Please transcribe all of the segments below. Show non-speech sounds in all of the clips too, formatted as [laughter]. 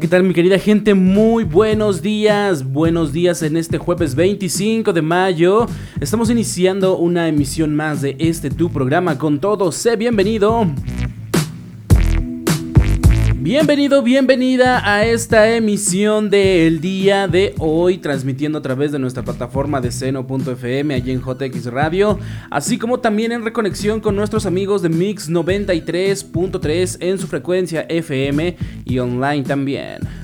¿qué tal mi querida gente? Muy buenos días, buenos días en este jueves 25 de mayo. Estamos iniciando una emisión más de este tu programa con todo. Sé bienvenido. Bienvenido, bienvenida a esta emisión del día de hoy, transmitiendo a través de nuestra plataforma de seno.fm allí en JX Radio, así como también en reconexión con nuestros amigos de Mix 93.3 en su frecuencia FM y online también.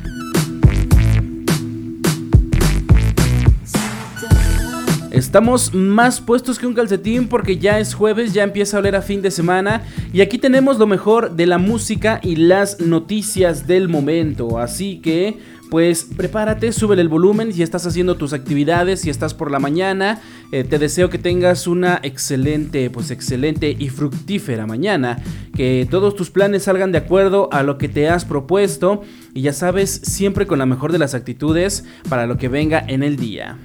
Estamos más puestos que un calcetín porque ya es jueves, ya empieza a oler a fin de semana y aquí tenemos lo mejor de la música y las noticias del momento. Así que, pues prepárate, sube el volumen si estás haciendo tus actividades, si estás por la mañana. Eh, te deseo que tengas una excelente, pues excelente y fructífera mañana. Que todos tus planes salgan de acuerdo a lo que te has propuesto y ya sabes, siempre con la mejor de las actitudes para lo que venga en el día.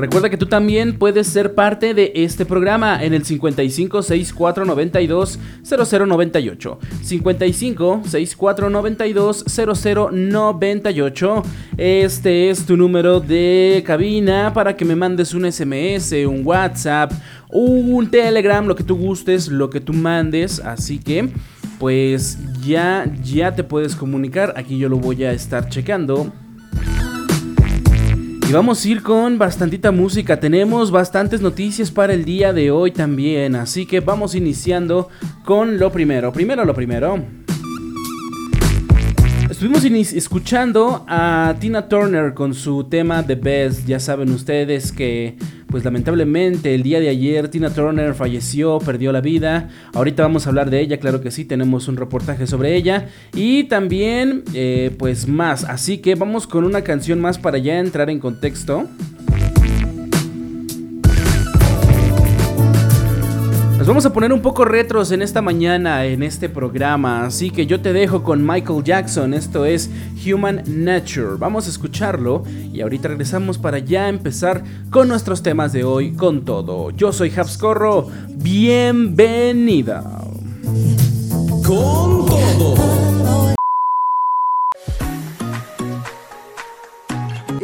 Recuerda que tú también puedes ser parte de este programa en el 55 64 92 0098. 55 64 92 0098. Este es tu número de cabina para que me mandes un SMS, un WhatsApp, un Telegram, lo que tú gustes, lo que tú mandes. Así que pues ya ya te puedes comunicar. Aquí yo lo voy a estar checando. Y vamos a ir con bastantita música. Tenemos bastantes noticias para el día de hoy también. Así que vamos iniciando con lo primero. Primero lo primero. Estuvimos escuchando a Tina Turner con su tema The Best. Ya saben ustedes que pues lamentablemente el día de ayer Tina Turner falleció, perdió la vida. Ahorita vamos a hablar de ella, claro que sí, tenemos un reportaje sobre ella. Y también eh, pues más, así que vamos con una canción más para ya entrar en contexto. Nos vamos a poner un poco retros en esta mañana, en este programa, así que yo te dejo con Michael Jackson, esto es Human Nature, vamos a escucharlo y ahorita regresamos para ya empezar con nuestros temas de hoy, con todo. Yo soy Corro, bienvenida. Con todo.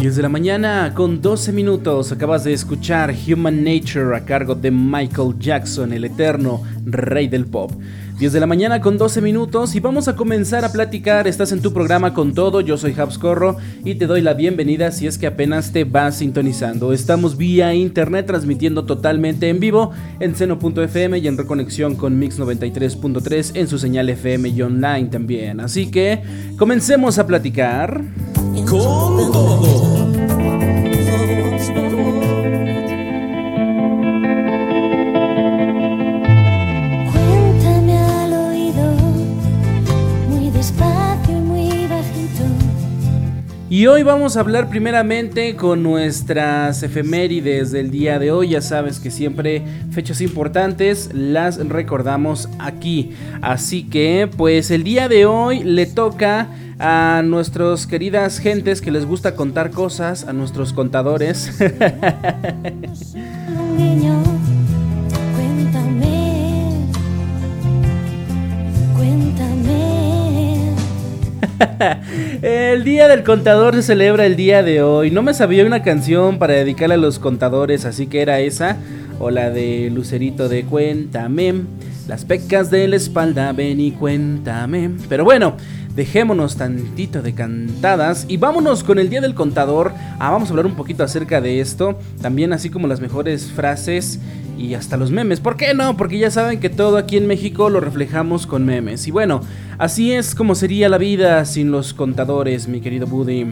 10 de la mañana con 12 minutos acabas de escuchar Human Nature a cargo de Michael Jackson, el eterno rey del pop. 10 de la mañana con 12 minutos y vamos a comenzar a platicar. Estás en tu programa con todo, yo soy Corro y te doy la bienvenida si es que apenas te vas sintonizando. Estamos vía internet transmitiendo totalmente en vivo en seno.fm y en reconexión con Mix 93.3 en su señal FM y online también. Así que comencemos a platicar. Con todo. Y hoy vamos a hablar primeramente con nuestras efemérides del día de hoy. Ya sabes que siempre fechas importantes las recordamos aquí. Así que pues el día de hoy le toca a nuestros queridas gentes que les gusta contar cosas, a nuestros contadores. [laughs] [laughs] el día del contador se celebra el día de hoy. No me sabía una canción para dedicarle a los contadores, así que era esa. O la de Lucerito de Cuéntame. Las pecas de la espalda, ven y cuéntame. Pero bueno, dejémonos tantito de cantadas y vámonos con el Día del Contador. Ah, vamos a hablar un poquito acerca de esto. También así como las mejores frases y hasta los memes. ¿Por qué no? Porque ya saben que todo aquí en México lo reflejamos con memes. Y bueno, así es como sería la vida sin los contadores, mi querido Buddy.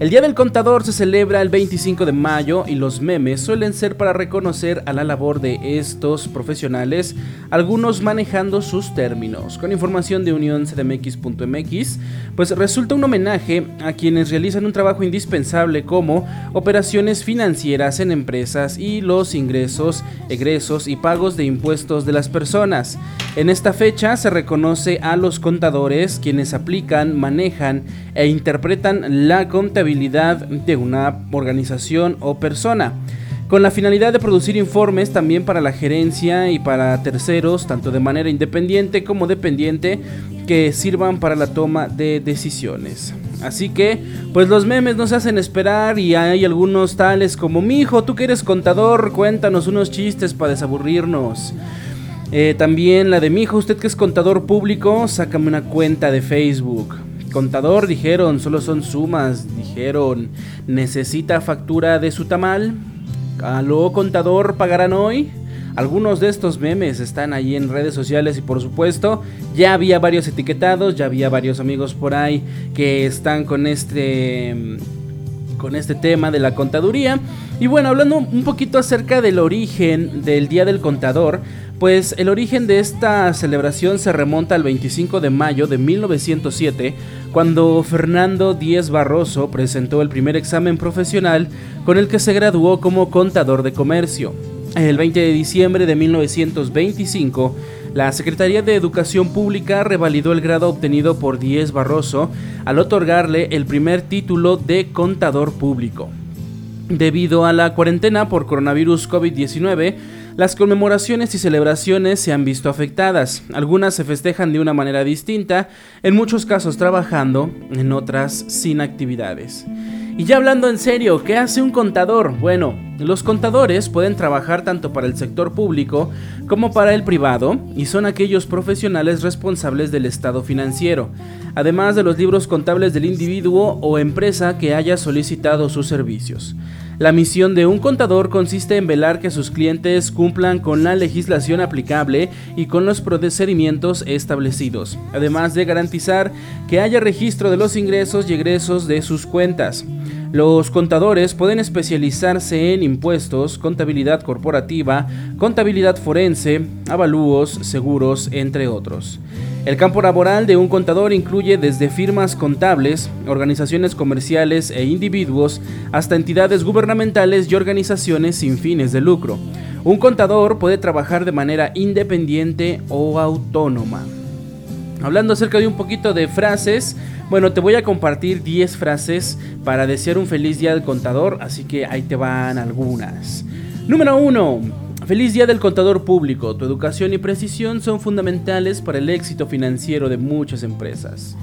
El Día del Contador se celebra el 25 de mayo y los memes suelen ser para reconocer a la labor de estos profesionales, algunos manejando sus términos. Con información de unioncdmx.mx, pues resulta un homenaje a quienes realizan un trabajo indispensable como operaciones financieras en empresas y los ingresos, egresos y pagos de impuestos de las personas. En esta fecha se reconoce a los contadores quienes aplican, manejan e interpretan la contabilidad de una organización o persona, con la finalidad de producir informes también para la gerencia y para terceros, tanto de manera independiente como dependiente, que sirvan para la toma de decisiones. Así que, pues los memes nos hacen esperar y hay algunos tales como, mi hijo, tú que eres contador, cuéntanos unos chistes para desaburrirnos. Eh, también la de mi hijo, usted que es contador público, sácame una cuenta de Facebook. Contador, dijeron, solo son sumas, dijeron, necesita factura de su tamal. Aló, contador, pagarán hoy. Algunos de estos memes están ahí en redes sociales y por supuesto ya había varios etiquetados, ya había varios amigos por ahí que están con este con este tema de la contaduría. Y bueno, hablando un poquito acerca del origen del Día del Contador, pues el origen de esta celebración se remonta al 25 de mayo de 1907, cuando Fernando Díez Barroso presentó el primer examen profesional con el que se graduó como contador de comercio. El 20 de diciembre de 1925, la Secretaría de Educación Pública revalidó el grado obtenido por Díez Barroso al otorgarle el primer título de contador público. Debido a la cuarentena por coronavirus COVID-19, las conmemoraciones y celebraciones se han visto afectadas. Algunas se festejan de una manera distinta, en muchos casos trabajando, en otras sin actividades. Y ya hablando en serio, ¿qué hace un contador? Bueno, los contadores pueden trabajar tanto para el sector público como para el privado y son aquellos profesionales responsables del estado financiero, además de los libros contables del individuo o empresa que haya solicitado sus servicios. La misión de un contador consiste en velar que sus clientes cumplan con la legislación aplicable y con los procedimientos establecidos, además de garantizar que haya registro de los ingresos y egresos de sus cuentas. Los contadores pueden especializarse en impuestos, contabilidad corporativa, contabilidad forense, avalúos, seguros, entre otros. El campo laboral de un contador incluye desde firmas contables, organizaciones comerciales e individuos, hasta entidades gubernamentales y organizaciones sin fines de lucro. Un contador puede trabajar de manera independiente o autónoma. Hablando acerca de un poquito de frases, bueno, te voy a compartir 10 frases para desear un feliz día del contador, así que ahí te van algunas. Número 1. Feliz día del contador público. Tu educación y precisión son fundamentales para el éxito financiero de muchas empresas.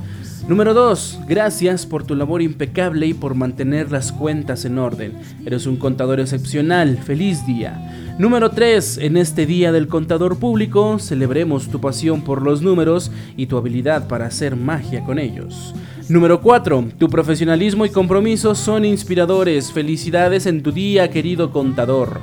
Número 2. Gracias por tu labor impecable y por mantener las cuentas en orden. Eres un contador excepcional. Feliz día. Número 3. En este Día del Contador Público celebremos tu pasión por los números y tu habilidad para hacer magia con ellos. Número 4. Tu profesionalismo y compromiso son inspiradores. Felicidades en tu día, querido contador.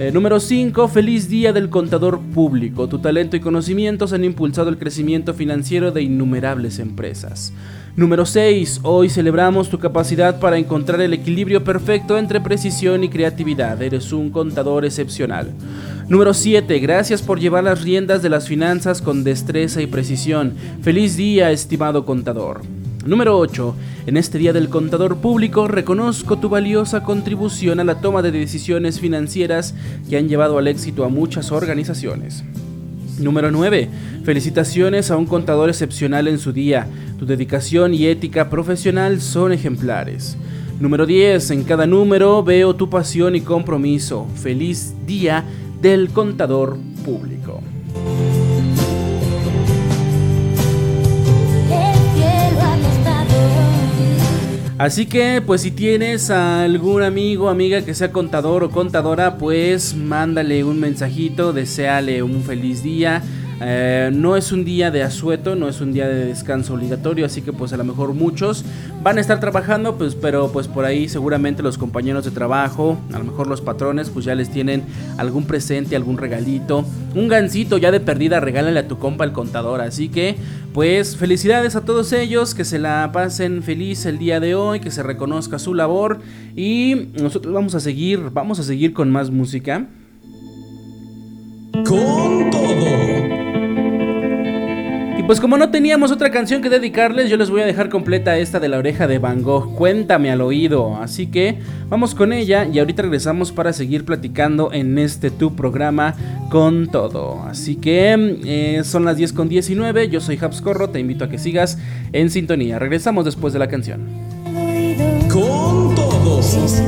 Eh, número 5. Feliz Día del Contador Público. Tu talento y conocimientos han impulsado el crecimiento financiero de innumerables empresas. Número 6. Hoy celebramos tu capacidad para encontrar el equilibrio perfecto entre precisión y creatividad. Eres un contador excepcional. Número 7. Gracias por llevar las riendas de las finanzas con destreza y precisión. Feliz día, estimado contador. Número 8. En este Día del Contador Público reconozco tu valiosa contribución a la toma de decisiones financieras que han llevado al éxito a muchas organizaciones. Número 9. Felicitaciones a un contador excepcional en su día. Tu dedicación y ética profesional son ejemplares. Número 10. En cada número veo tu pasión y compromiso. Feliz día del contador público. Así que, pues si tienes a algún amigo, amiga que sea contador o contadora, pues mándale un mensajito, deseale un feliz día eh, no es un día de asueto, no es un día de descanso obligatorio, así que pues a lo mejor muchos van a estar trabajando, pues pero pues por ahí seguramente los compañeros de trabajo, a lo mejor los patrones, pues ya les tienen algún presente, algún regalito, un gancito ya de perdida, regálale a tu compa el contador, así que pues felicidades a todos ellos, que se la pasen feliz el día de hoy, que se reconozca su labor y nosotros vamos a seguir, vamos a seguir con más música. Con todo. Pues como no teníamos otra canción que dedicarles, yo les voy a dejar completa esta de la oreja de Van Gogh, Cuéntame al oído. Así que vamos con ella y ahorita regresamos para seguir platicando en este tu programa con todo. Así que eh, son las 10 con 19, yo soy Habscorro, te invito a que sigas en sintonía. Regresamos después de la canción. Con todo.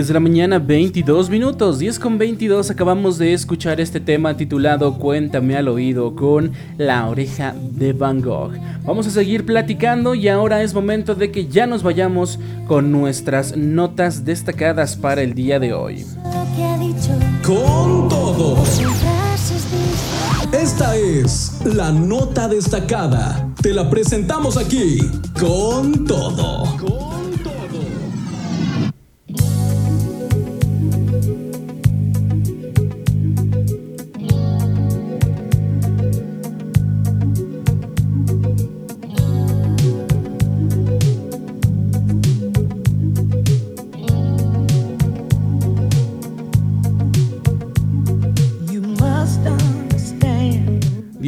10 de la mañana, 22 minutos. 10 con 22 acabamos de escuchar este tema titulado Cuéntame al oído con la oreja de Van Gogh. Vamos a seguir platicando y ahora es momento de que ya nos vayamos con nuestras notas destacadas para el día de hoy. Con todo. Esta es la nota destacada. Te la presentamos aquí con todo.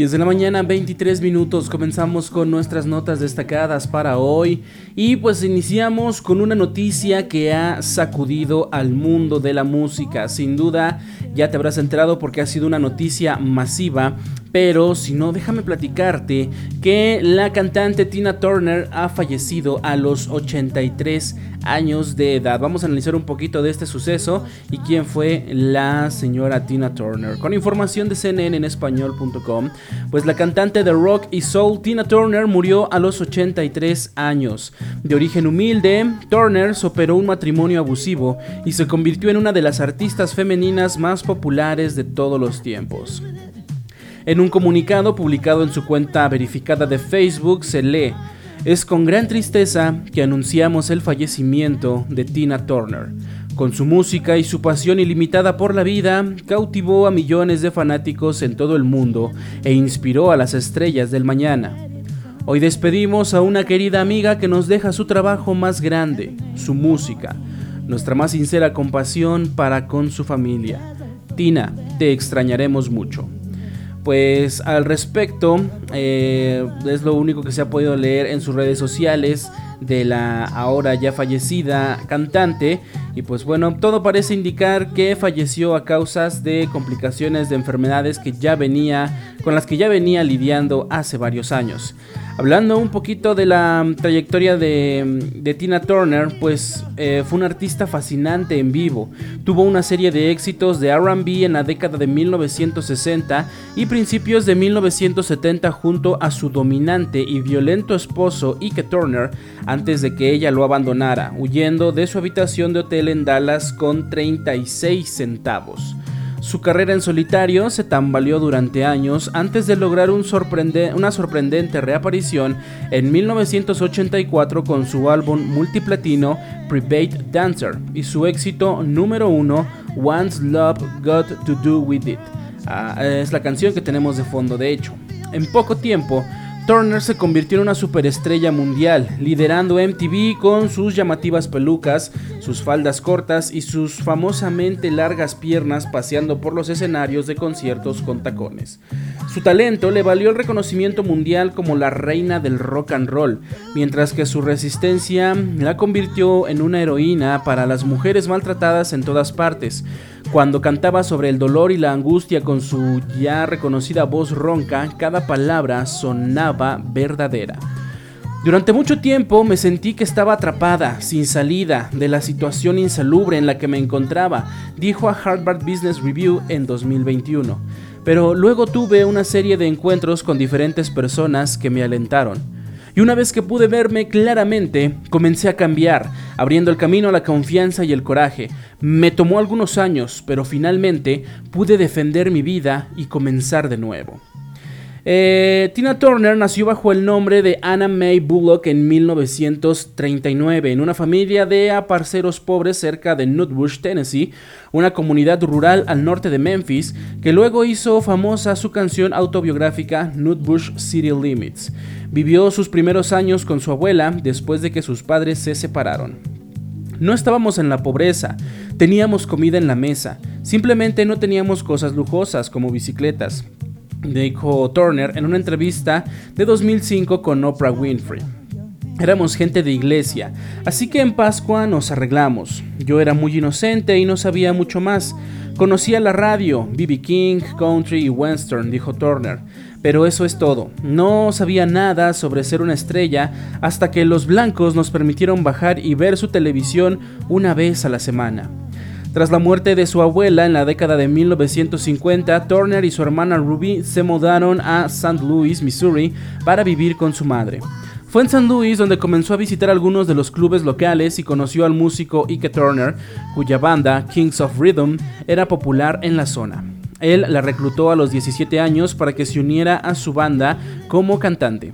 10 de la mañana, 23 minutos, comenzamos con nuestras notas destacadas para hoy y pues iniciamos con una noticia que ha sacudido al mundo de la música. Sin duda ya te habrás enterado porque ha sido una noticia masiva pero si no, déjame platicarte que la cantante Tina Turner ha fallecido a los 83 años de edad. Vamos a analizar un poquito de este suceso y quién fue la señora Tina Turner. Con información de CNN en español.com, pues la cantante de rock y soul Tina Turner murió a los 83 años. De origen humilde, Turner superó un matrimonio abusivo y se convirtió en una de las artistas femeninas más populares de todos los tiempos. En un comunicado publicado en su cuenta verificada de Facebook se lee, es con gran tristeza que anunciamos el fallecimiento de Tina Turner. Con su música y su pasión ilimitada por la vida, cautivó a millones de fanáticos en todo el mundo e inspiró a las estrellas del mañana. Hoy despedimos a una querida amiga que nos deja su trabajo más grande, su música, nuestra más sincera compasión para con su familia. Tina, te extrañaremos mucho. Pues al respecto, eh, es lo único que se ha podido leer en sus redes sociales de la ahora ya fallecida cantante. Y pues bueno, todo parece indicar que falleció a causas de complicaciones de enfermedades que ya venía, con las que ya venía lidiando hace varios años. Hablando un poquito de la trayectoria de, Tina Turner, pues eh, fue una artista fascinante en vivo. Tuvo una serie de éxitos de RB en la década de 1960 y principios de 1970 junto a su dominante y violento esposo Ike Turner antes de que ella lo abandonara, huyendo de su habitación de hotel en Dallas con 36 centavos. Su carrera en solitario se tambaleó durante años antes de lograr una sorprendente reaparición en 1984 con su álbum multiplatino Private Dancer y su éxito número uno Once Love Got to Do With It. Ah, es la canción que tenemos de fondo de hecho. En poco tiempo, Turner se convirtió en una superestrella mundial, liderando MTV con sus llamativas pelucas, sus faldas cortas y sus famosamente largas piernas paseando por los escenarios de conciertos con tacones. Su talento le valió el reconocimiento mundial como la reina del rock and roll, mientras que su resistencia la convirtió en una heroína para las mujeres maltratadas en todas partes. Cuando cantaba sobre el dolor y la angustia con su ya reconocida voz ronca, cada palabra sonaba verdadera. Durante mucho tiempo me sentí que estaba atrapada, sin salida, de la situación insalubre en la que me encontraba, dijo a Harvard Business Review en 2021. Pero luego tuve una serie de encuentros con diferentes personas que me alentaron. Y una vez que pude verme claramente, comencé a cambiar, abriendo el camino a la confianza y el coraje. Me tomó algunos años, pero finalmente pude defender mi vida y comenzar de nuevo. Eh, Tina Turner nació bajo el nombre de Anna May Bullock en 1939 en una familia de aparceros pobres cerca de Nutbush, Tennessee, una comunidad rural al norte de Memphis, que luego hizo famosa su canción autobiográfica Nutbush City Limits. Vivió sus primeros años con su abuela después de que sus padres se separaron. No estábamos en la pobreza, teníamos comida en la mesa, simplemente no teníamos cosas lujosas como bicicletas, dijo Turner en una entrevista de 2005 con Oprah Winfrey. Éramos gente de iglesia, así que en Pascua nos arreglamos. Yo era muy inocente y no sabía mucho más. Conocía la radio, BB King, Country y Western, dijo Turner. Pero eso es todo. No sabía nada sobre ser una estrella hasta que los blancos nos permitieron bajar y ver su televisión una vez a la semana. Tras la muerte de su abuela en la década de 1950, Turner y su hermana Ruby se mudaron a St. Louis, Missouri, para vivir con su madre. Fue en St. Louis donde comenzó a visitar algunos de los clubes locales y conoció al músico Ike Turner, cuya banda, Kings of Rhythm, era popular en la zona. Él la reclutó a los 17 años para que se uniera a su banda como cantante.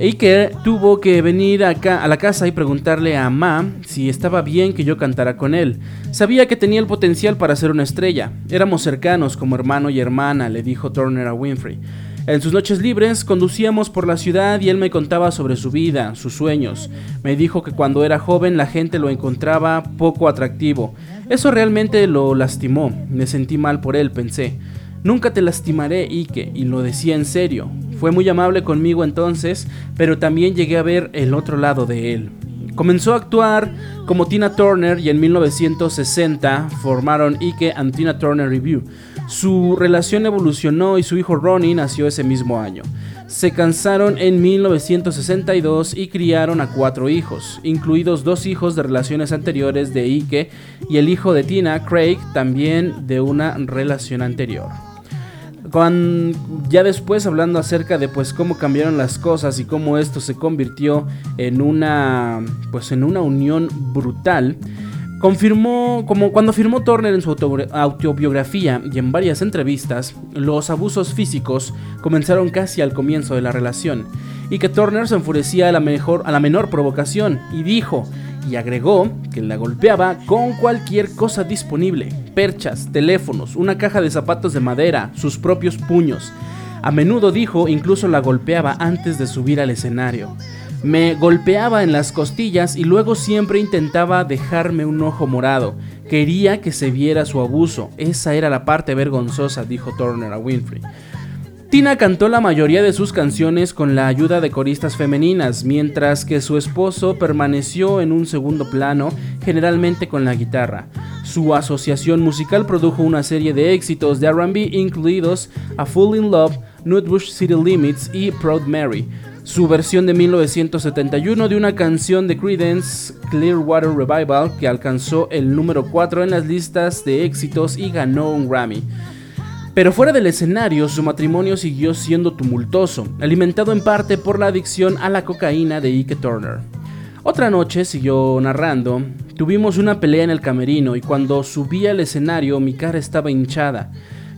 Ike tuvo que venir acá a la casa y preguntarle a Ma si estaba bien que yo cantara con él. Sabía que tenía el potencial para ser una estrella. Éramos cercanos como hermano y hermana, le dijo Turner a Winfrey. En sus noches libres conducíamos por la ciudad y él me contaba sobre su vida, sus sueños. Me dijo que cuando era joven la gente lo encontraba poco atractivo. Eso realmente lo lastimó. Me sentí mal por él, pensé. Nunca te lastimaré, Ike, y lo decía en serio. Fue muy amable conmigo entonces, pero también llegué a ver el otro lado de él. Comenzó a actuar como Tina Turner y en 1960 formaron Ike and Tina Turner Review. Su relación evolucionó y su hijo Ronnie nació ese mismo año. Se casaron en 1962 y criaron a cuatro hijos, incluidos dos hijos de relaciones anteriores de Ike y el hijo de Tina, Craig, también de una relación anterior ya después hablando acerca de pues cómo cambiaron las cosas y cómo esto se convirtió en una pues en una unión brutal confirmó como cuando firmó Turner en su autobiografía y en varias entrevistas los abusos físicos comenzaron casi al comienzo de la relación y que Turner se enfurecía a la mejor a la menor provocación y dijo y agregó que la golpeaba con cualquier cosa disponible, perchas, teléfonos, una caja de zapatos de madera, sus propios puños. A menudo dijo incluso la golpeaba antes de subir al escenario. Me golpeaba en las costillas y luego siempre intentaba dejarme un ojo morado. Quería que se viera su abuso. Esa era la parte vergonzosa, dijo Turner a Winfrey. Tina cantó la mayoría de sus canciones con la ayuda de coristas femeninas, mientras que su esposo permaneció en un segundo plano, generalmente con la guitarra. Su asociación musical produjo una serie de éxitos de RB, incluidos A Fool in Love, Nutbush City Limits y Proud Mary. Su versión de 1971 de una canción de Creedence, Clearwater Revival, que alcanzó el número 4 en las listas de éxitos y ganó un Grammy. Pero fuera del escenario, su matrimonio siguió siendo tumultuoso, alimentado en parte por la adicción a la cocaína de Ike Turner. Otra noche, siguió narrando, Tuvimos una pelea en el camerino y cuando subí al escenario mi cara estaba hinchada.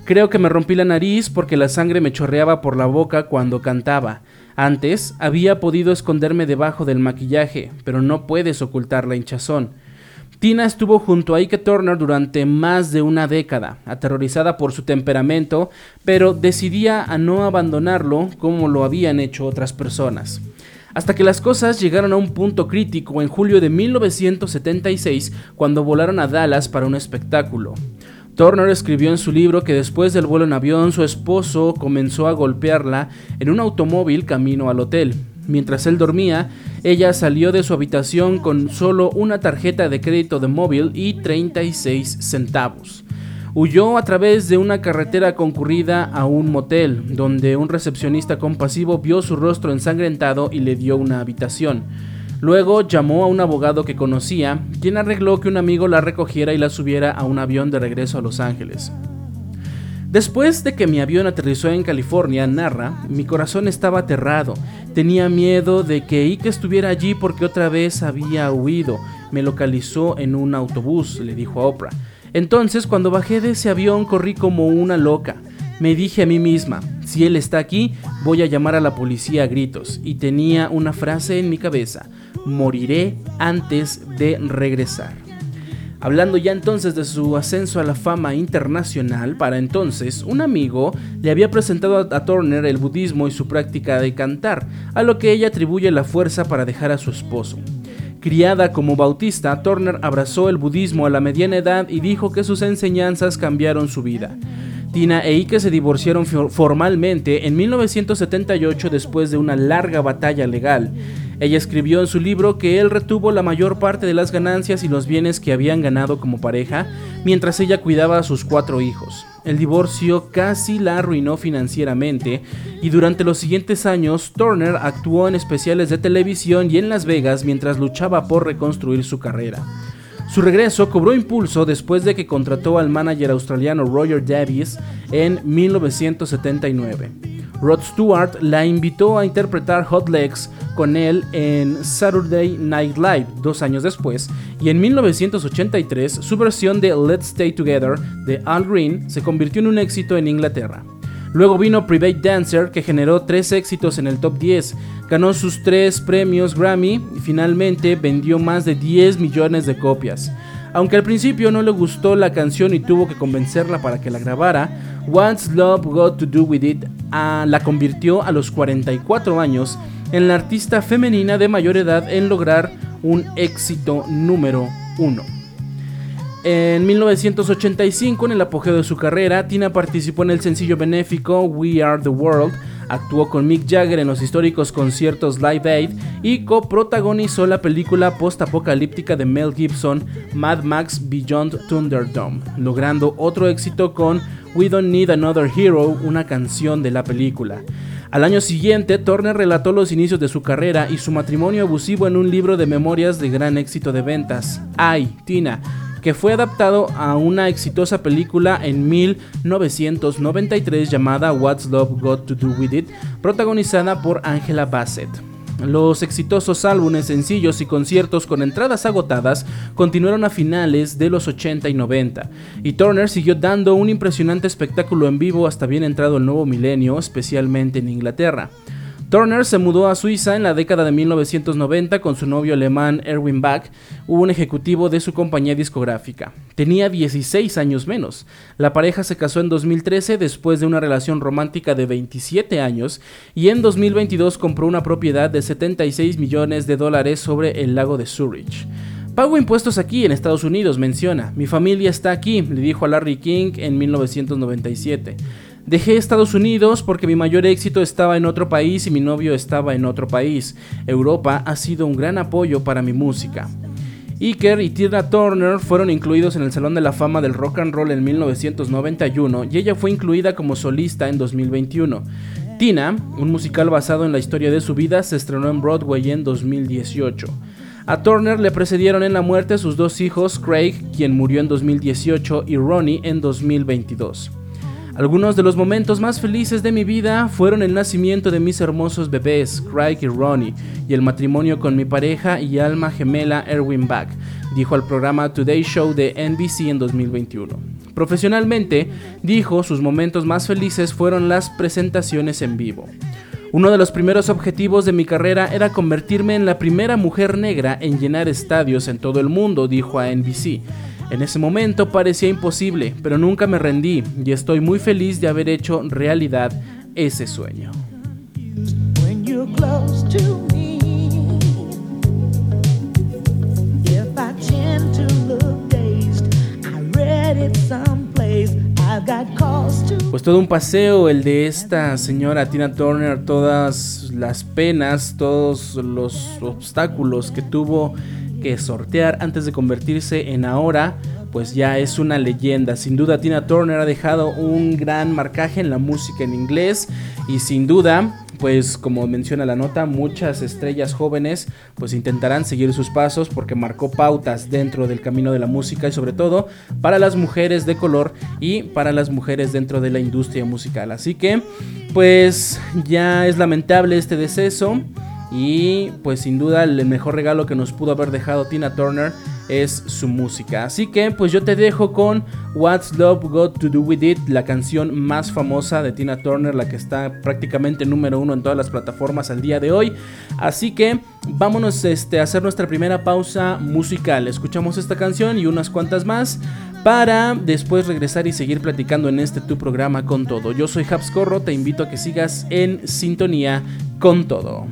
Creo que me rompí la nariz porque la sangre me chorreaba por la boca cuando cantaba. Antes había podido esconderme debajo del maquillaje, pero no puedes ocultar la hinchazón. Tina estuvo junto a Ike Turner durante más de una década, aterrorizada por su temperamento, pero decidía a no abandonarlo como lo habían hecho otras personas hasta que las cosas llegaron a un punto crítico en julio de 1976 cuando volaron a Dallas para un espectáculo. Turner escribió en su libro que después del vuelo en avión su esposo comenzó a golpearla en un automóvil camino al hotel. Mientras él dormía, ella salió de su habitación con solo una tarjeta de crédito de móvil y 36 centavos. Huyó a través de una carretera concurrida a un motel, donde un recepcionista compasivo vio su rostro ensangrentado y le dio una habitación. Luego llamó a un abogado que conocía, quien arregló que un amigo la recogiera y la subiera a un avión de regreso a Los Ángeles. Después de que mi avión aterrizó en California, narra, mi corazón estaba aterrado. Tenía miedo de que Ike estuviera allí porque otra vez había huido. Me localizó en un autobús, le dijo a Oprah. Entonces, cuando bajé de ese avión, corrí como una loca. Me dije a mí misma, si él está aquí, voy a llamar a la policía a gritos. Y tenía una frase en mi cabeza, moriré antes de regresar. Hablando ya entonces de su ascenso a la fama internacional, para entonces un amigo le había presentado a Turner el budismo y su práctica de cantar, a lo que ella atribuye la fuerza para dejar a su esposo. Criada como bautista, Turner abrazó el budismo a la mediana edad y dijo que sus enseñanzas cambiaron su vida. Tina e Ike se divorciaron formalmente en 1978 después de una larga batalla legal. Ella escribió en su libro que él retuvo la mayor parte de las ganancias y los bienes que habían ganado como pareja, mientras ella cuidaba a sus cuatro hijos. El divorcio casi la arruinó financieramente y durante los siguientes años Turner actuó en especiales de televisión y en Las Vegas mientras luchaba por reconstruir su carrera. Su regreso cobró impulso después de que contrató al manager australiano Roger Davies en 1979. Rod Stewart la invitó a interpretar Hot Legs con él en Saturday Night Live dos años después, y en 1983 su versión de Let's Stay Together de Al Green se convirtió en un éxito en Inglaterra. Luego vino Private Dancer, que generó tres éxitos en el top 10, ganó sus tres premios Grammy y finalmente vendió más de 10 millones de copias. Aunque al principio no le gustó la canción y tuvo que convencerla para que la grabara, What's Love Got to Do With It ah, la convirtió a los 44 años en la artista femenina de mayor edad en lograr un éxito número 1. En 1985, en el apogeo de su carrera, Tina participó en el sencillo benéfico We Are the World, actuó con Mick Jagger en los históricos conciertos Live Aid y coprotagonizó la película post-apocalíptica de Mel Gibson, Mad Max Beyond Thunderdome, logrando otro éxito con We Don't Need Another Hero, una canción de la película. Al año siguiente, Turner relató los inicios de su carrera y su matrimonio abusivo en un libro de memorias de gran éxito de ventas, Ay, Tina, que fue adaptado a una exitosa película en 1993 llamada What's Love Got to Do With It, protagonizada por Angela Bassett. Los exitosos álbumes, sencillos y conciertos con entradas agotadas continuaron a finales de los 80 y 90, y Turner siguió dando un impresionante espectáculo en vivo hasta bien entrado el nuevo milenio, especialmente en Inglaterra. Turner se mudó a Suiza en la década de 1990 con su novio alemán Erwin Bach, un ejecutivo de su compañía discográfica. Tenía 16 años menos. La pareja se casó en 2013 después de una relación romántica de 27 años y en 2022 compró una propiedad de 76 millones de dólares sobre el lago de Zurich. Pago impuestos aquí en Estados Unidos, menciona. Mi familia está aquí, le dijo a Larry King en 1997. Dejé Estados Unidos porque mi mayor éxito estaba en otro país y mi novio estaba en otro país. Europa ha sido un gran apoyo para mi música. Iker y Tina Turner fueron incluidos en el Salón de la Fama del Rock and Roll en 1991 y ella fue incluida como solista en 2021. Tina, un musical basado en la historia de su vida, se estrenó en Broadway en 2018. A Turner le precedieron en la muerte sus dos hijos, Craig, quien murió en 2018, y Ronnie en 2022. Algunos de los momentos más felices de mi vida fueron el nacimiento de mis hermosos bebés, Craig y Ronnie, y el matrimonio con mi pareja y alma gemela Erwin Bach, dijo al programa Today Show de NBC en 2021. Profesionalmente, dijo, sus momentos más felices fueron las presentaciones en vivo. Uno de los primeros objetivos de mi carrera era convertirme en la primera mujer negra en llenar estadios en todo el mundo, dijo a NBC. En ese momento parecía imposible, pero nunca me rendí y estoy muy feliz de haber hecho realidad ese sueño. Pues todo un paseo el de esta señora Tina Turner, todas las penas, todos los obstáculos que tuvo que sortear antes de convertirse en ahora, pues ya es una leyenda. Sin duda Tina Turner ha dejado un gran marcaje en la música en inglés y sin duda pues como menciona la nota, muchas estrellas jóvenes pues intentarán seguir sus pasos porque marcó pautas dentro del camino de la música y sobre todo para las mujeres de color y para las mujeres dentro de la industria musical. Así que pues ya es lamentable este deceso y pues sin duda el mejor regalo que nos pudo haber dejado Tina Turner es su música. Así que pues yo te dejo con What's Love Got to Do With It, la canción más famosa de Tina Turner, la que está prácticamente número uno en todas las plataformas al día de hoy. Así que vámonos este, a hacer nuestra primera pausa musical. Escuchamos esta canción y unas cuantas más para después regresar y seguir platicando en este tu programa con todo. Yo soy Habs Corro, te invito a que sigas en sintonía con todo.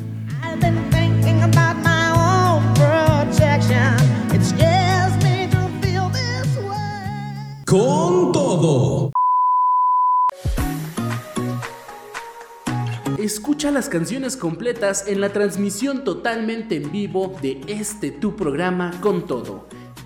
Escucha las canciones completas en la transmisión totalmente en vivo de este tu programa con todo.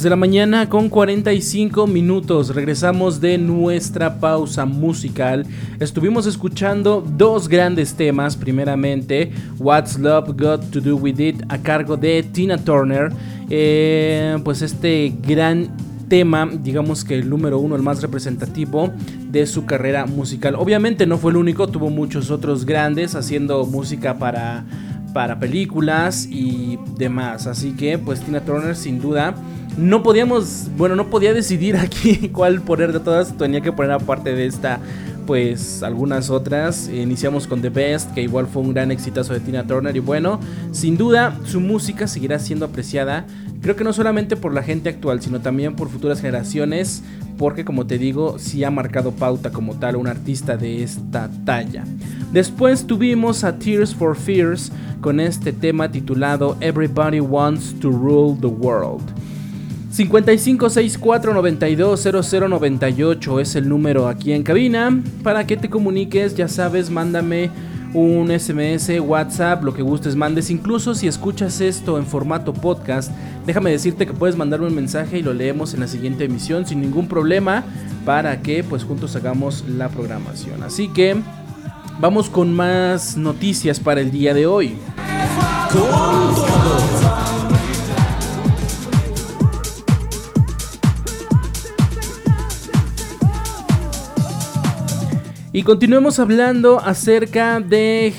De la mañana con 45 minutos. Regresamos de nuestra pausa musical. Estuvimos escuchando dos grandes temas. Primeramente, What's Love Got to Do With It a cargo de Tina Turner. Eh, pues este gran tema, digamos que el número uno, el más representativo de su carrera musical. Obviamente no fue el único, tuvo muchos otros grandes haciendo música para, para películas y demás. Así que pues Tina Turner sin duda no podíamos, bueno, no podía decidir [laughs] aquí cuál poner de todas, tenía que poner aparte de esta, pues algunas otras. Iniciamos con The Best, que igual fue un gran exitazo de Tina Turner y bueno, sin duda su música seguirá siendo apreciada, creo que no solamente por la gente actual, sino también por futuras generaciones, porque como te digo, sí ha marcado pauta como tal un artista de esta talla. Después tuvimos a Tears for Fears con este tema titulado Everybody Wants to Rule the World. 5564920098 es el número aquí en cabina. Para que te comuniques, ya sabes, mándame un SMS, WhatsApp, lo que gustes, mandes. Incluso si escuchas esto en formato podcast, déjame decirte que puedes mandarme un mensaje y lo leemos en la siguiente emisión sin ningún problema para que pues juntos hagamos la programación. Así que vamos con más noticias para el día de hoy. Y continuemos hablando acerca de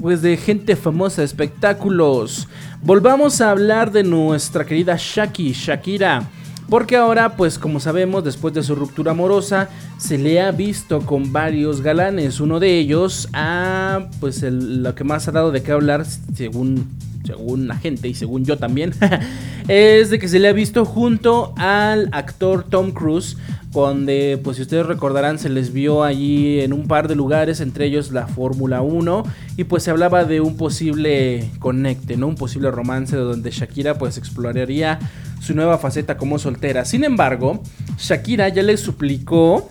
pues de gente famosa, espectáculos. Volvamos a hablar de nuestra querida Shaki, Shakira. Porque ahora, pues como sabemos, después de su ruptura amorosa, se le ha visto con varios galanes. Uno de ellos, ah, pues lo que más ha dado de qué hablar, según, según la gente y según yo también, [laughs] es de que se le ha visto junto al actor Tom Cruise donde pues si ustedes recordarán se les vio allí en un par de lugares, entre ellos la Fórmula 1 y pues se hablaba de un posible conecte, ¿no? Un posible romance donde Shakira pues exploraría su nueva faceta como soltera. Sin embargo, Shakira ya le suplicó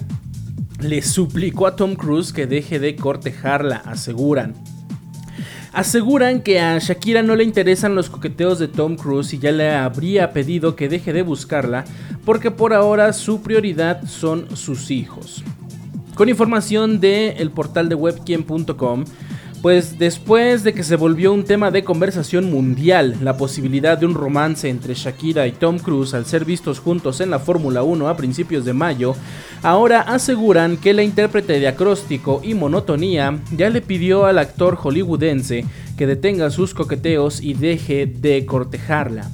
le suplicó a Tom Cruise que deje de cortejarla, aseguran. Aseguran que a Shakira no le interesan los coqueteos de Tom Cruise y ya le habría pedido que deje de buscarla porque por ahora su prioridad son sus hijos. Con información del el portal de webquien.com, pues después de que se volvió un tema de conversación mundial la posibilidad de un romance entre Shakira y Tom Cruise al ser vistos juntos en la Fórmula 1 a principios de mayo, ahora aseguran que la intérprete de acróstico y monotonía ya le pidió al actor hollywoodense que detenga sus coqueteos y deje de cortejarla.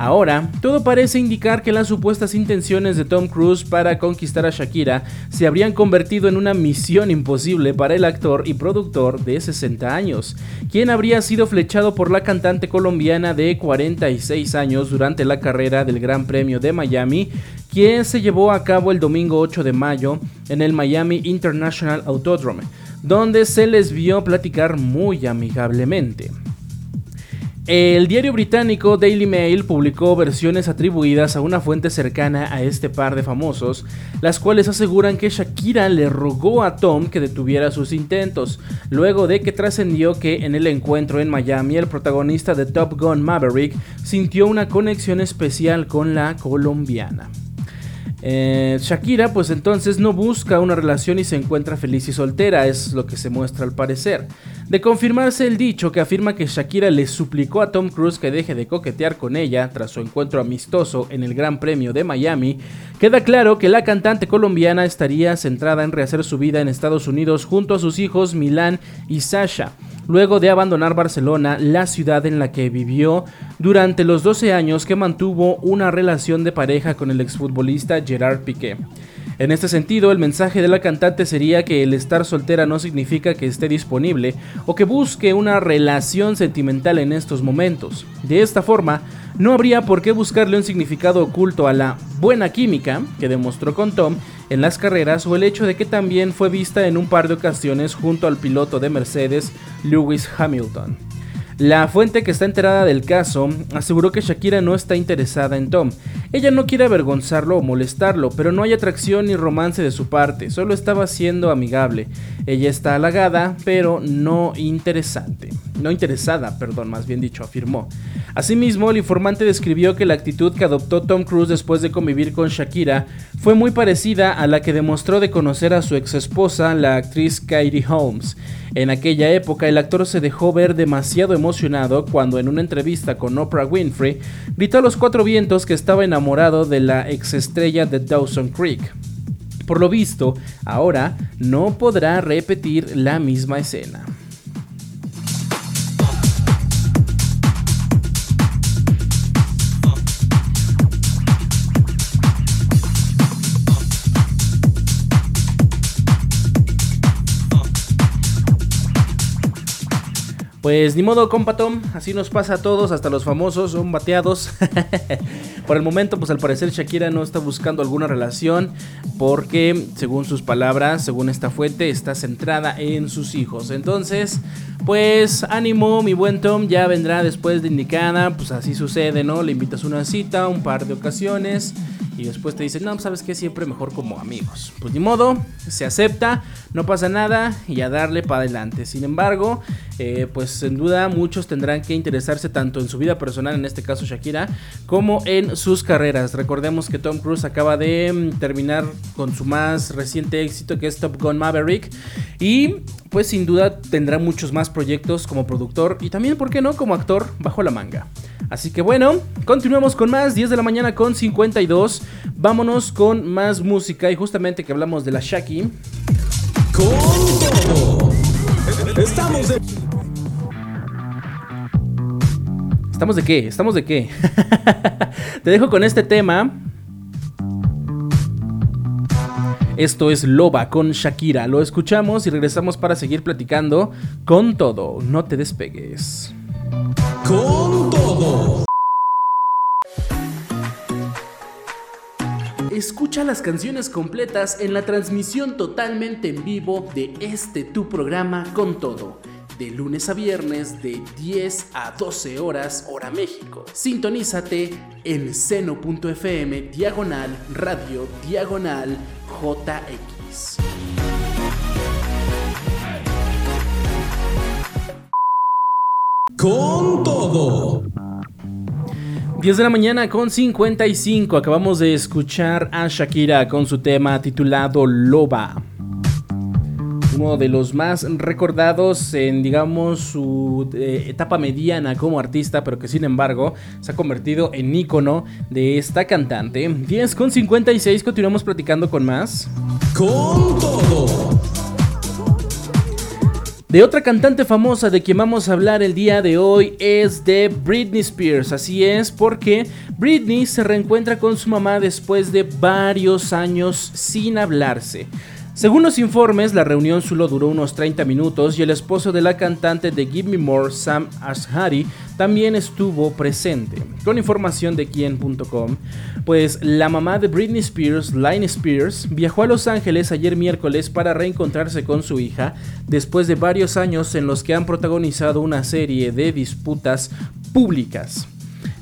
Ahora, todo parece indicar que las supuestas intenciones de Tom Cruise para conquistar a Shakira se habrían convertido en una misión imposible para el actor y productor de 60 años, quien habría sido flechado por la cantante colombiana de 46 años durante la carrera del Gran Premio de Miami, quien se llevó a cabo el domingo 8 de mayo en el Miami International Autodrome, donde se les vio platicar muy amigablemente. El diario británico Daily Mail publicó versiones atribuidas a una fuente cercana a este par de famosos, las cuales aseguran que Shakira le rogó a Tom que detuviera sus intentos, luego de que trascendió que en el encuentro en Miami el protagonista de Top Gun Maverick sintió una conexión especial con la colombiana. Eh, Shakira pues entonces no busca una relación y se encuentra feliz y soltera, es lo que se muestra al parecer. De confirmarse el dicho que afirma que Shakira le suplicó a Tom Cruise que deje de coquetear con ella tras su encuentro amistoso en el Gran Premio de Miami, queda claro que la cantante colombiana estaría centrada en rehacer su vida en Estados Unidos junto a sus hijos Milan y Sasha luego de abandonar Barcelona, la ciudad en la que vivió durante los 12 años que mantuvo una relación de pareja con el exfutbolista Gerard Piqué. En este sentido, el mensaje de la cantante sería que el estar soltera no significa que esté disponible o que busque una relación sentimental en estos momentos. De esta forma, no habría por qué buscarle un significado oculto a la buena química que demostró con Tom en las carreras o el hecho de que también fue vista en un par de ocasiones junto al piloto de Mercedes, Lewis Hamilton. La fuente que está enterada del caso aseguró que Shakira no está interesada en Tom. Ella no quiere avergonzarlo o molestarlo, pero no hay atracción ni romance de su parte, solo estaba siendo amigable. Ella está halagada, pero no interesante. No interesada, perdón, más bien dicho, afirmó. Asimismo, el informante describió que la actitud que adoptó Tom Cruise después de convivir con Shakira fue muy parecida a la que demostró de conocer a su ex esposa, la actriz Katie Holmes. En aquella época el actor se dejó ver demasiado emocionado cuando en una entrevista con Oprah Winfrey gritó a los cuatro vientos que estaba enamorado de la ex estrella de Dawson Creek. Por lo visto, ahora no podrá repetir la misma escena. Pues ni modo, compa Tom, así nos pasa a todos, hasta los famosos son bateados. [laughs] Por el momento, pues al parecer Shakira no está buscando alguna relación porque, según sus palabras, según esta fuente, está centrada en sus hijos. Entonces, pues ánimo, mi buen Tom, ya vendrá después de indicada, pues así sucede, ¿no? Le invitas una cita, un par de ocasiones y después te dicen, no, pues, sabes que siempre mejor como amigos. Pues ni modo, se acepta, no pasa nada y a darle para adelante. Sin embargo, eh, pues sin duda muchos tendrán que interesarse tanto en su vida personal, en este caso Shakira, como en sus carreras. Recordemos que Tom Cruise acaba de mm, terminar con su más reciente éxito que es Top Gun Maverick y pues sin duda tendrá muchos más proyectos como productor y también, ¿por qué no?, como actor bajo la manga. Así que bueno, continuemos con más, 10 de la mañana con 52. Vámonos con más música y justamente que hablamos de la Shaki. Con Estamos de... ¿Estamos de qué? ¿Estamos de qué? [laughs] Te dejo con este tema. Esto es Loba con Shakira. Lo escuchamos y regresamos para seguir platicando con todo. No te despegues con todo. Escucha Escucha las canciones completas en la transmisión totalmente en vivo de este tu programa con todo de lunes a viernes de 10 a 12 horas hora México. Sintonízate en seno.fm diagonal radio diagonal JX. Con todo. 10 de la mañana con 55. Acabamos de escuchar a Shakira con su tema titulado Loba uno de los más recordados en, digamos, su eh, etapa mediana como artista, pero que sin embargo se ha convertido en ícono de esta cantante. 10 con 56, continuamos platicando con más. Con todo. De otra cantante famosa de quien vamos a hablar el día de hoy es de Britney Spears. Así es, porque Britney se reencuentra con su mamá después de varios años sin hablarse. Según los informes, la reunión solo duró unos 30 minutos y el esposo de la cantante de Give Me More, Sam Ashari, también estuvo presente. Con información de quien.com, pues la mamá de Britney Spears, Line Spears, viajó a Los Ángeles ayer miércoles para reencontrarse con su hija después de varios años en los que han protagonizado una serie de disputas públicas.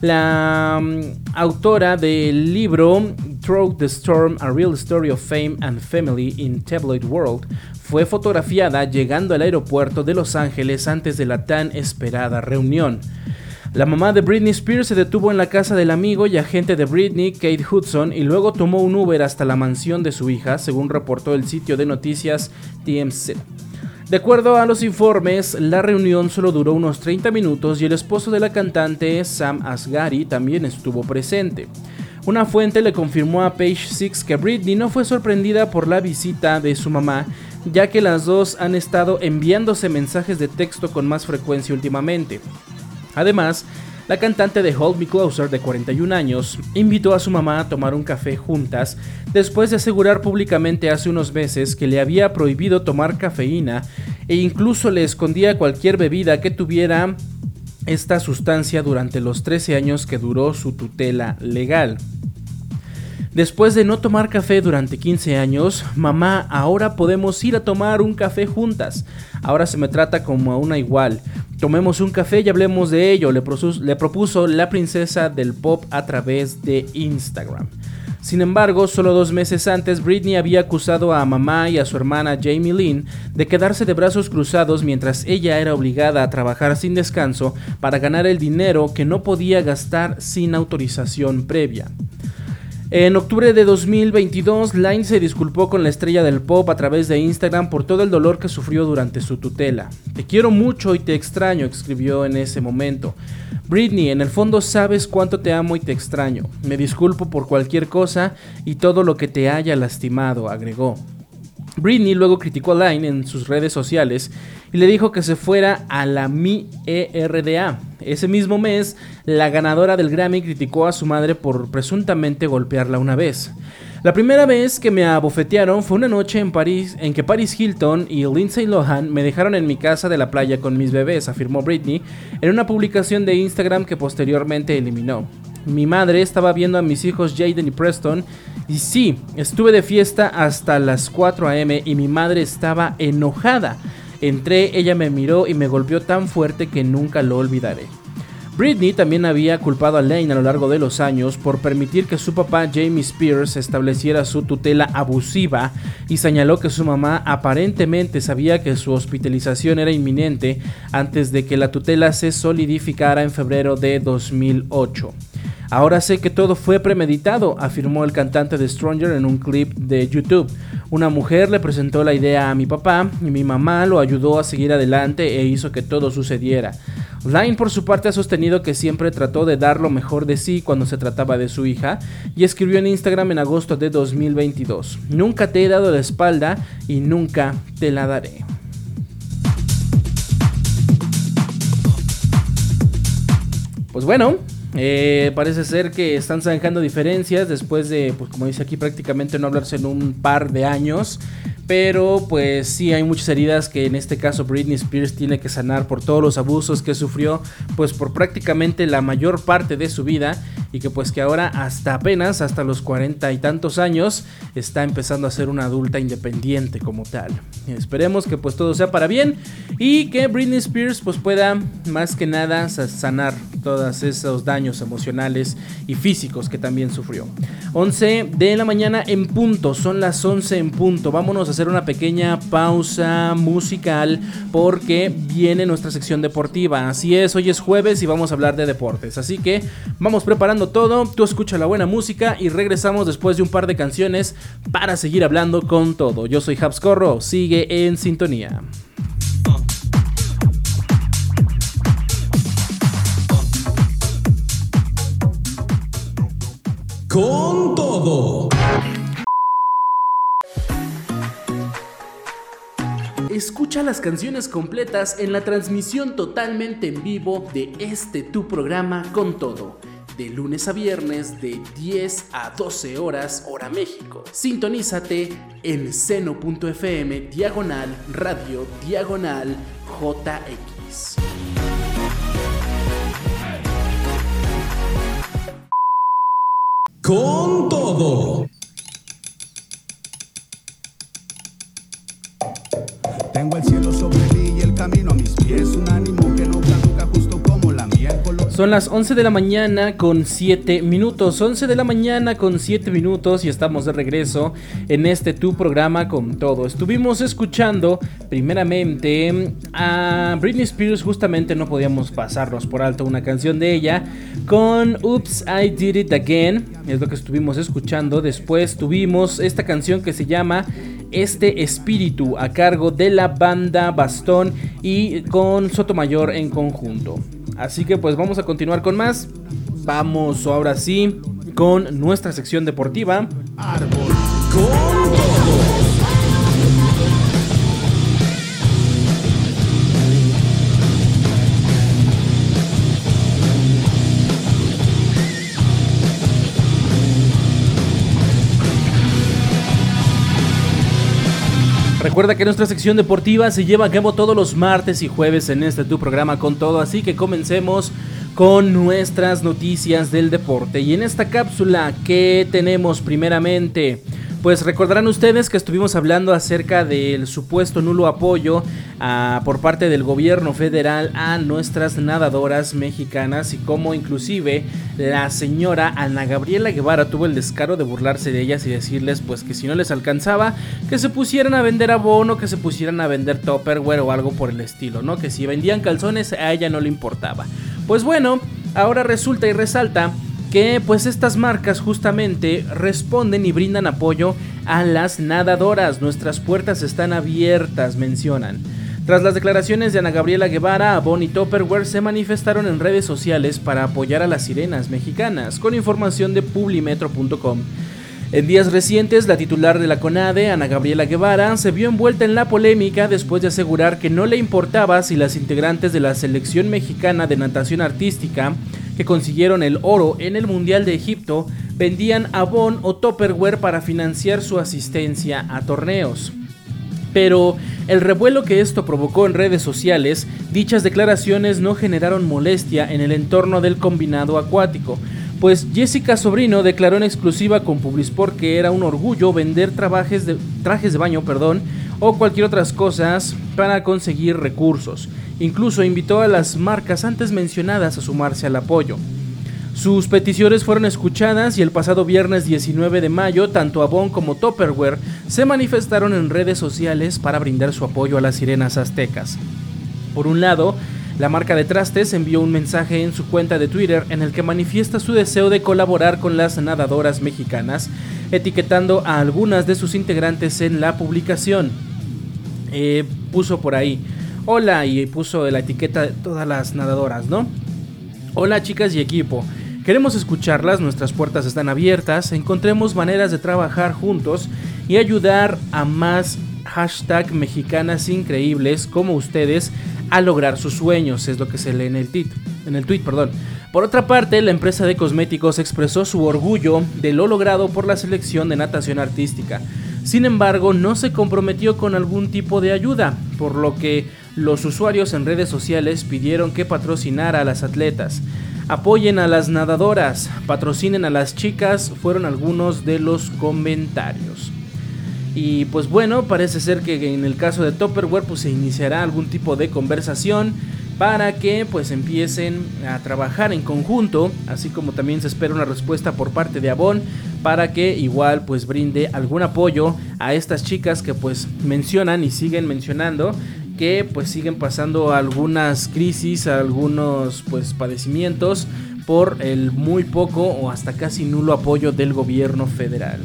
La mm, autora del libro Through the Storm, A Real Story of Fame and Family in Tabloid World, fue fotografiada llegando al aeropuerto de Los Ángeles antes de la tan esperada reunión. La mamá de Britney Spears se detuvo en la casa del amigo y agente de Britney, Kate Hudson, y luego tomó un Uber hasta la mansión de su hija, según reportó el sitio de noticias TMZ. De acuerdo a los informes, la reunión solo duró unos 30 minutos y el esposo de la cantante, Sam Asghari, también estuvo presente. Una fuente le confirmó a Page Six que Britney no fue sorprendida por la visita de su mamá, ya que las dos han estado enviándose mensajes de texto con más frecuencia últimamente. Además, la cantante de Hold Me Closer, de 41 años, invitó a su mamá a tomar un café juntas después de asegurar públicamente hace unos meses que le había prohibido tomar cafeína e incluso le escondía cualquier bebida que tuviera esta sustancia durante los 13 años que duró su tutela legal. Después de no tomar café durante 15 años, mamá, ahora podemos ir a tomar un café juntas. Ahora se me trata como a una igual. Tomemos un café y hablemos de ello, le, propuso la princesa del pop a través de Instagram. Sin embargo, solo dos meses antes, Britney había acusado a mamá y a su hermana Jamie Lynn de quedarse de brazos cruzados mientras ella era obligada a trabajar sin descanso para ganar el dinero que no podía gastar sin autorización previa. En octubre de 2022, Line se disculpó con la estrella del pop a través de Instagram por todo el dolor que sufrió durante su tutela. Te quiero mucho y te extraño, escribió en ese momento. Britney, en el fondo sabes cuánto te amo y te extraño. Me disculpo por cualquier cosa y todo lo que te haya lastimado, agregó. Britney luego criticó a Line en sus redes sociales y le dijo que se fuera a la Mi ERDA. Ese mismo mes, la ganadora del Grammy criticó a su madre por presuntamente golpearla una vez. La primera vez que me abofetearon fue una noche en París en que Paris Hilton y Lindsay Lohan me dejaron en mi casa de la playa con mis bebés, afirmó Britney en una publicación de Instagram que posteriormente eliminó. Mi madre estaba viendo a mis hijos Jaden y Preston y sí, estuve de fiesta hasta las 4 a.m. y mi madre estaba enojada. Entré, ella me miró y me golpeó tan fuerte que nunca lo olvidaré. Britney también había culpado a Lane a lo largo de los años por permitir que su papá Jamie Spears estableciera su tutela abusiva y señaló que su mamá aparentemente sabía que su hospitalización era inminente antes de que la tutela se solidificara en febrero de 2008. Ahora sé que todo fue premeditado, afirmó el cantante de Stranger en un clip de YouTube. Una mujer le presentó la idea a mi papá y mi mamá lo ayudó a seguir adelante e hizo que todo sucediera. Line por su parte ha sostenido que siempre trató de dar lo mejor de sí cuando se trataba de su hija y escribió en Instagram en agosto de 2022, nunca te he dado la espalda y nunca te la daré. Pues bueno, eh, parece ser que están zanjando diferencias después de, pues como dice aquí, prácticamente no hablarse en un par de años. Pero pues sí hay muchas heridas que en este caso Britney Spears tiene que sanar por todos los abusos que sufrió pues por prácticamente la mayor parte de su vida y que pues que ahora hasta apenas, hasta los cuarenta y tantos años, está empezando a ser una adulta independiente como tal. Esperemos que pues todo sea para bien y que Britney Spears pues pueda más que nada sanar todos esos daños emocionales y físicos que también sufrió. 11 de la mañana en punto, son las 11 en punto. Vámonos a hacer una pequeña pausa musical porque viene nuestra sección deportiva. Así es, hoy es jueves y vamos a hablar de deportes. Así que vamos preparando todo, tú escucha la buena música y regresamos después de un par de canciones para seguir hablando con todo. Yo soy Habscorro, sigue en sintonía. Con todo. Escucha las canciones completas en la transmisión totalmente en vivo de este tu programa con todo. De lunes a viernes de 10 a 12 horas hora México. Sintonízate en seno.fm diagonal radio diagonal JX. Con todo. Tengo el cielo sobre mí y el camino a mis pies, Son las 11 de la mañana con 7 minutos, 11 de la mañana con 7 minutos y estamos de regreso en este tu programa con todo. Estuvimos escuchando primeramente a Britney Spears, justamente no podíamos pasarnos por alto una canción de ella con Oops, I Did It Again, es lo que estuvimos escuchando. Después tuvimos esta canción que se llama este espíritu a cargo de la banda Bastón y con Sotomayor en conjunto. Así que pues vamos a continuar con más. Vamos ahora sí con nuestra sección deportiva. Árbol. Recuerda que nuestra sección deportiva se lleva a cabo todos los martes y jueves en este tu programa con todo, así que comencemos con nuestras noticias del deporte. Y en esta cápsula, ¿qué tenemos primeramente? Pues recordarán ustedes que estuvimos hablando acerca del supuesto nulo apoyo a, por parte del gobierno federal a nuestras nadadoras mexicanas y cómo inclusive la señora Ana Gabriela Guevara tuvo el descaro de burlarse de ellas y decirles pues que si no les alcanzaba que se pusieran a vender abono, que se pusieran a vender topperware o algo por el estilo, ¿no? Que si vendían calzones a ella no le importaba. Pues bueno, ahora resulta y resalta que pues estas marcas justamente responden y brindan apoyo a las nadadoras. Nuestras puertas están abiertas, mencionan. Tras las declaraciones de Ana Gabriela Guevara, y Topperware se manifestaron en redes sociales para apoyar a las sirenas mexicanas, con información de publimetro.com. En días recientes, la titular de la CONADE, Ana Gabriela Guevara, se vio envuelta en la polémica después de asegurar que no le importaba si las integrantes de la selección mexicana de natación artística que consiguieron el oro en el Mundial de Egipto vendían Avon o Topperware para financiar su asistencia a torneos. Pero el revuelo que esto provocó en redes sociales, dichas declaraciones no generaron molestia en el entorno del combinado acuático, pues Jessica Sobrino declaró en exclusiva con Publisport que era un orgullo vender trajes de, trajes de baño perdón, o cualquier otras cosas para conseguir recursos. Incluso invitó a las marcas antes mencionadas a sumarse al apoyo. Sus peticiones fueron escuchadas y el pasado viernes 19 de mayo, tanto Avon como Topperware se manifestaron en redes sociales para brindar su apoyo a las sirenas aztecas. Por un lado, la marca de trastes envió un mensaje en su cuenta de Twitter en el que manifiesta su deseo de colaborar con las nadadoras mexicanas, etiquetando a algunas de sus integrantes en la publicación. Eh, puso por ahí, hola, y puso la etiqueta de todas las nadadoras, ¿no? Hola chicas y equipo. Queremos escucharlas, nuestras puertas están abiertas, encontremos maneras de trabajar juntos y ayudar a más hashtag mexicanas increíbles como ustedes a lograr sus sueños, es lo que se lee en el, tit, en el tweet. Perdón. Por otra parte, la empresa de cosméticos expresó su orgullo de lo logrado por la selección de natación artística. Sin embargo, no se comprometió con algún tipo de ayuda, por lo que los usuarios en redes sociales pidieron que patrocinara a las atletas. Apoyen a las nadadoras, patrocinen a las chicas, fueron algunos de los comentarios. Y pues bueno, parece ser que en el caso de Topperware pues se iniciará algún tipo de conversación para que pues empiecen a trabajar en conjunto, así como también se espera una respuesta por parte de Avon para que igual pues brinde algún apoyo a estas chicas que pues mencionan y siguen mencionando que pues siguen pasando algunas crisis, algunos pues padecimientos por el muy poco o hasta casi nulo apoyo del gobierno federal.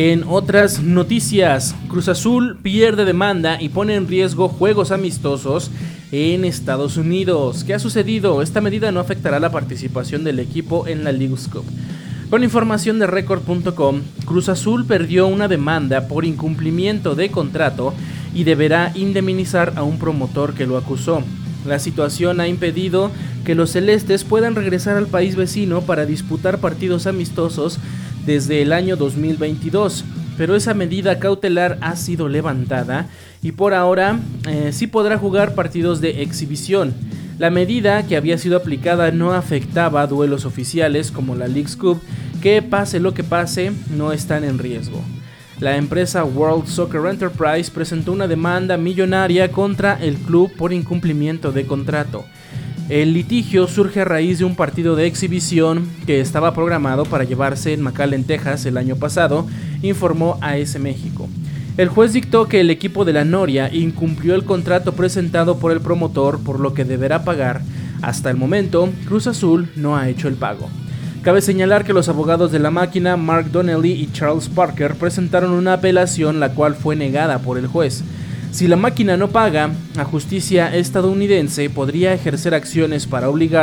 En otras noticias, Cruz Azul pierde demanda y pone en riesgo juegos amistosos en Estados Unidos. ¿Qué ha sucedido? Esta medida no afectará la participación del equipo en la League Cup. Con información de record.com, Cruz Azul perdió una demanda por incumplimiento de contrato y deberá indemnizar a un promotor que lo acusó. La situación ha impedido que los celestes puedan regresar al país vecino para disputar partidos amistosos desde el año 2022, pero esa medida cautelar ha sido levantada y por ahora eh, sí podrá jugar partidos de exhibición. La medida que había sido aplicada no afectaba a duelos oficiales como la League's Cup, que pase lo que pase, no están en riesgo. La empresa World Soccer Enterprise presentó una demanda millonaria contra el club por incumplimiento de contrato. El litigio surge a raíz de un partido de exhibición que estaba programado para llevarse en McAllen, Texas el año pasado, informó AS México. El juez dictó que el equipo de la Noria incumplió el contrato presentado por el promotor, por lo que deberá pagar. Hasta el momento, Cruz Azul no ha hecho el pago. Cabe señalar que los abogados de la máquina, Mark Donnelly y Charles Parker, presentaron una apelación la cual fue negada por el juez. Si la máquina no paga, la justicia estadounidense podría ejercer acciones para obligarlo